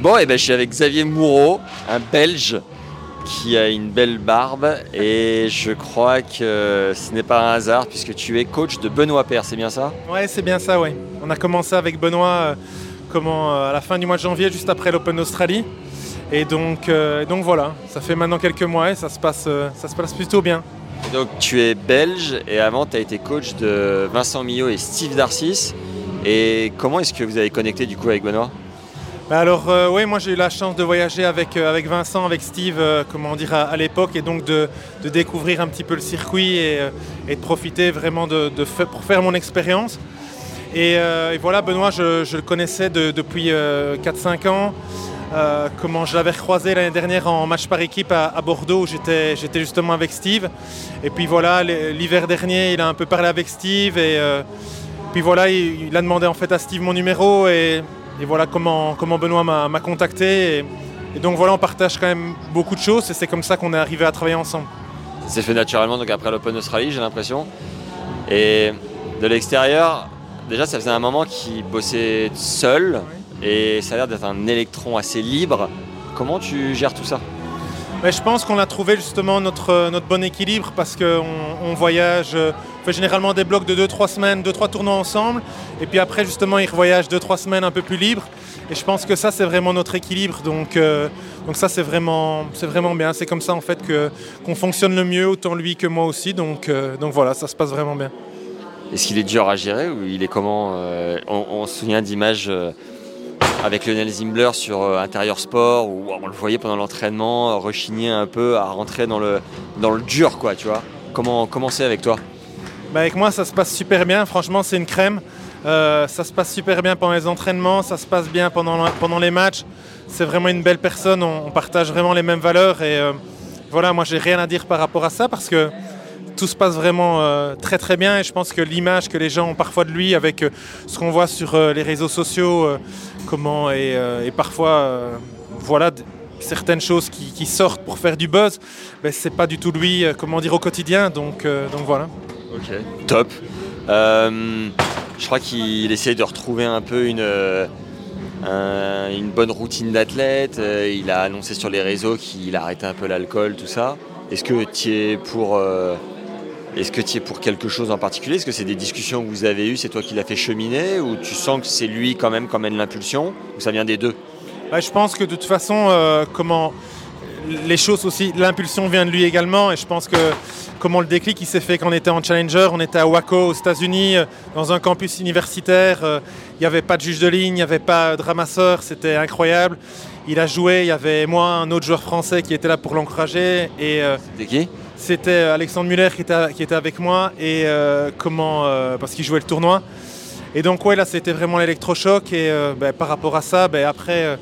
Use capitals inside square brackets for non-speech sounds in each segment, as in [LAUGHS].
Bon, et ben, je suis avec Xavier Moureau, un Belge qui a une belle barbe et je crois que ce n'est pas un hasard puisque tu es coach de Benoît Père, c'est bien ça? Ouais, c'est bien ça, ouais. On a commencé avec Benoît euh, comment, euh, à la fin du mois de janvier, juste après l'Open Australie. Et donc, euh, donc voilà, ça fait maintenant quelques mois et ça se passe, ça se passe plutôt bien. Donc tu es belge et avant tu as été coach de Vincent Millot et Steve Darcis. Et comment est-ce que vous avez connecté du coup avec Benoît? Alors euh, oui, moi j'ai eu la chance de voyager avec, euh, avec Vincent, avec Steve, euh, comment dire, à, à l'époque, et donc de, de découvrir un petit peu le circuit et, de profiter vraiment de, pour faire mon expérience. Et, voilà, Benoît, je, le connaissais de- depuis euh, 4-5 ans. Comment je l'avais recroisé l'année dernière en match par équipe à, à Bordeaux où j'étais justement avec Steve. Et puis voilà, l'hiver dernier, il a un peu parlé avec Steve et puis voilà, il, il a demandé en fait à Steve mon numéro et, et voilà comment, comment Benoît m'a contacté. Et, et donc voilà, on partage quand même beaucoup de choses et c'est comme ça qu'on est arrivé à travailler ensemble. Ça s'est fait naturellement donc après l'Open Australie, j'ai l'impression. Et de l'extérieur, déjà ça faisait un moment qu'il bossait seul et ça a l'air d'être un électron assez libre. Comment tu gères tout ça? Je pense qu'on a trouvé justement notre, bon équilibre parce qu'on on voyage, euh, on fait généralement des blocs de 2-3 semaines, 2-3 tournois ensemble. Et puis après, justement, il voyage 2-3 semaines un peu plus libre. Et je pense que ça, c'est vraiment notre équilibre. Donc, euh, ça, c'est vraiment, vraiment bien. C'est comme ça, en fait, que, qu'on fonctionne le mieux, autant lui que moi aussi. Donc, euh, donc voilà, ça se passe vraiment bien. Est-ce qu'il est dur à gérer ou il est comment on, on se souvient d'images avec Lionel Zimbler sur euh, Intérieur Sport où on le voyait pendant l'entraînement euh, rechigner un peu à rentrer dans le, dans le dur quoi, tu vois. Comment c'est avec toi? Bah, avec moi, ça se passe super bien. Franchement, c'est une crème. Euh, ça se passe super bien pendant les entraînements, ça se passe bien pendant, pendant les matchs. C'est vraiment une belle personne. On, partage vraiment les mêmes valeurs. Et voilà, moi, j'ai rien à dire par rapport à ça parce que tout se passe vraiment euh, très très bien. Et je pense que l'image que les gens ont parfois de lui, avec euh, ce qu'on voit sur euh, les réseaux sociaux, comment et, parfois, voilà. certaines choses qui, sortent pour faire du buzz, ben, c'est pas du tout lui, comment dire, au quotidien. Donc, donc voilà. Ok. Top. Je crois qu'il essaye de retrouver un peu une, un- une bonne routine d'athlète. Il a annoncé sur les réseaux qu'il arrêtait un peu l'alcool, tout ça. Est-ce que tu es pour est-ce que tu es pour quelque chose en particulier? Est-ce que c'est des discussions que vous avez eues, c'est toi qui l'as fait cheminer Ou tu sens que c'est lui quand même qui emmène l'impulsion Ou ça vient des deux? Ouais, je pense que de toute façon, euh, comment les choses aussi, l'impulsion vient de lui également. Et je pense que comment le déclic il s'est fait quand on était en Challenger, on était à Waco aux États-Unis, euh, dans un campus universitaire. euh, Il n'y avait pas de juge de ligne, il n'y avait pas de ramasseur, c'était incroyable. Il a joué, il y avait moi, un autre joueur français qui était là pour l'encourager. Et euh, C'était qui? C'était Alexandre Muller qui était, avec moi et euh, comment euh, parce qu'il jouait le tournoi. Et donc ouais là c'était vraiment l'électrochoc et euh, ben, par rapport à ça, ben, après euh,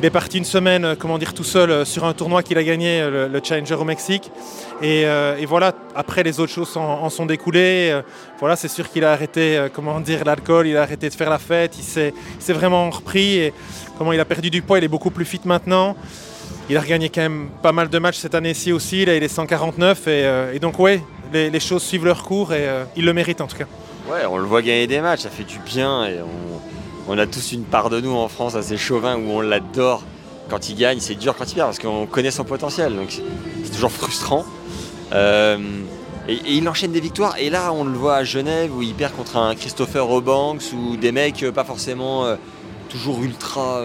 il est parti une semaine, euh, comment dire, tout seul euh, sur un tournoi qu'il a gagné, euh, le, le Challenger au Mexique. Et, euh, voilà, après les autres choses en, en sont découlées. Euh, voilà, c'est sûr qu'il a arrêté, euh, comment dire, l'alcool, il a arrêté de faire la fête, il s'est vraiment repris et comment il a perdu du poids, il est beaucoup plus fit maintenant. Il a regagné quand même pas mal de matchs cette année-ci aussi, là il est 149 et, euh, et donc ouais, les, choses suivent leur cours et euh, il le mérite en tout cas. Ouais, on le voit gagner des matchs, ça fait du bien et on, a tous une part de nous en France assez chauvin où on l'adore quand il gagne, c'est dur quand il perd parce qu'on connaît son potentiel, donc c'est- toujours frustrant. Euh, et, il enchaîne des victoires et là on le voit à Genève où il perd contre un Christopher Eubanks ou des mecs pas forcément toujours ultra,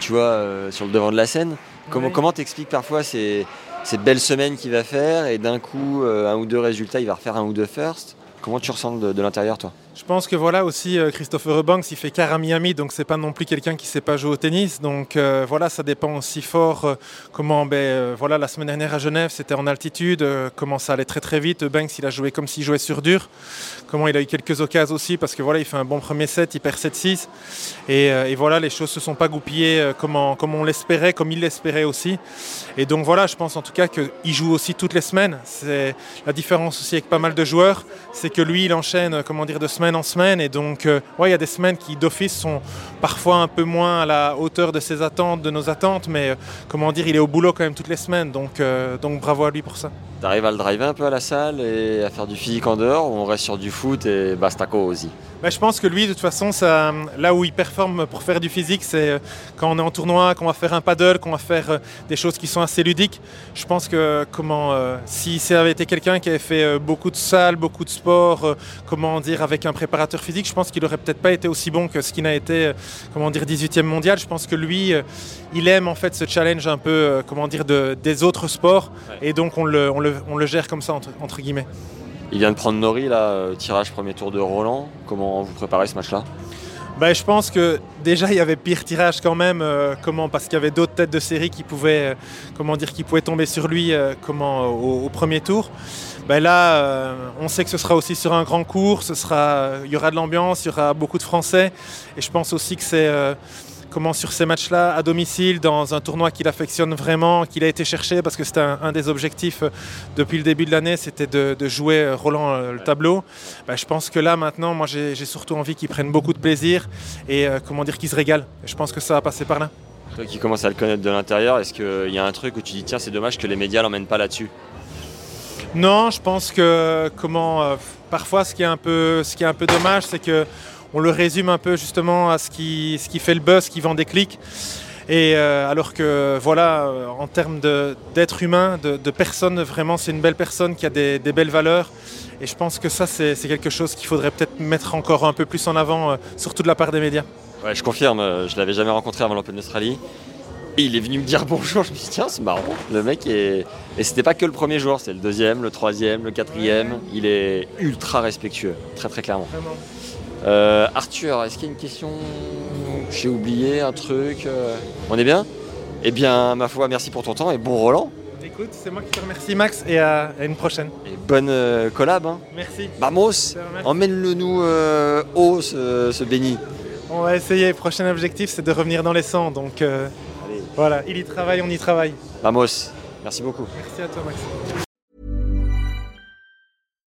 tu vois, sur le devant de la scène. Comment t'expliques parfois ces, ces belles semaines qu'il va faire et d'un coup euh, un ou deux résultats, il va refaire un ou deux first Comment tu ressens de, de l'intérieur toi? Je pense que voilà aussi euh, Christopher Eubanks, il fait car à Miami, donc c'est pas non plus quelqu'un qui sait pas jouer au tennis. Donc euh, voilà, ça dépend aussi fort euh, comment. Ben, voilà, la semaine dernière à Genève, c'était en altitude, comment ça allait très très vite. Eubanks, il a joué comme s'il jouait sur dur. Comment il a eu quelques occasions aussi parce que voilà, il fait un bon premier set, il perd 7-6. Et, voilà, les choses se sont pas goupillées comme, comme on l'espérait, comme il l'espérait aussi. Et donc voilà, je pense en tout cas qu'il joue aussi toutes les semaines. C'est la différence aussi avec pas mal de joueurs, c'est que lui, il enchaîne, comment dire, de semaine en semaine. Et donc, euh, ouais, il y a des semaines qui, d'office, sont parfois un peu moins à la hauteur de ses attentes, de nos attentes. Mais euh, comment dire, il est au boulot quand même toutes les semaines. Donc, euh, donc bravo à lui pour ça. Tu arrives à le driver un peu à la salle et à faire du physique en dehors ou on reste sur du foot et bastaco aussi? Bah, je pense que lui, de toute façon, ça, là où il performe pour faire du physique, c'est euh, quand on est en tournoi, qu'on va faire un paddle, qu'on va faire des choses qui sont assez ludiques. Je pense que comment, si ça avait été quelqu'un qui avait fait beaucoup de salles, beaucoup de sport, comment dire, avec un préparateur physique, je pense qu'il aurait peut-être pas été aussi bon que ce qu'il n'a été, comment dire, 18e mondial. Je pense que lui, il aime en fait ce challenge un peu, comment dire, de, des autres sports, et donc on le, on le, on le gère comme ça entre, entre guillemets. Il vient de prendre Nori, là, euh, tirage premier tour de Roland. Comment vous préparez ce match-là? Ben, je pense que déjà il y avait pire tirage quand même, euh, comment parce qu'il y avait d'autres têtes de série qui pouvaient, euh, comment dire, qui pouvaient tomber sur lui, comment au, premier tour. Ben là, on sait que ce sera aussi sur un grand cours, ce sera, il y aura de l'ambiance, il y aura beaucoup de Français, et je pense aussi que c'est comment sur ces matchs-là, à domicile, dans un tournoi qu'il affectionne vraiment, qu'il a été cherché, parce que c'était un, des objectifs euh, depuis le début de l'année, c'était de, jouer euh, Roland euh, le tableau. Bah, je pense que là, maintenant, moi, j'ai surtout envie qu'il prenne beaucoup de plaisir et comment dire qu'il se régale. je pense que ça va passer par là. Toi qui commences à le connaître de l'intérieur, est-ce qu'il y a un truc où tu dis tiens c'est dommage que les médias l'emmènent pas là-dessus? Non, je pense que comment parfois ce qui est un peu ce qui est un peu dommage, c'est que on le résume un peu justement à ce qui, ce qui fait le buzz, qui vend des clics. Et euh, alors que voilà, euh, en termes d'être humain, de, personne, vraiment c'est une belle personne qui a des, belles valeurs. Et je pense que ça c'est quelque chose qu'il faudrait peut-être mettre encore un peu plus en avant, euh, surtout de la part des médias. Ouais, je confirme, je l'avais jamais rencontré avant l'Open d'Australie. Et il est venu me dire [LAUGHS] bonjour, je me suis dit tiens c'est marrant, le mec est... Et c'était pas que le premier jour, c'était le deuxième, le troisième, le quatrième. Il est ultra respectueux, très très clairement. Vraiment. Euh, Arthur, est-ce qu'il y a une question J'ai oublié un truc. Euh, on est bien? Eh bien, ma foi, merci pour ton temps et bon Roland. Écoute, c'est moi qui te remercie Max et à, une prochaine. Et bonne euh, collab. Hein. Merci. Vamos, emmène-le nous haut ce, ce, béni. On va essayer. Prochain objectif, c'est de revenir dans les 100. Donc voilà, il y travaille, on y travaille. Vamos. Merci beaucoup. Merci à toi Max.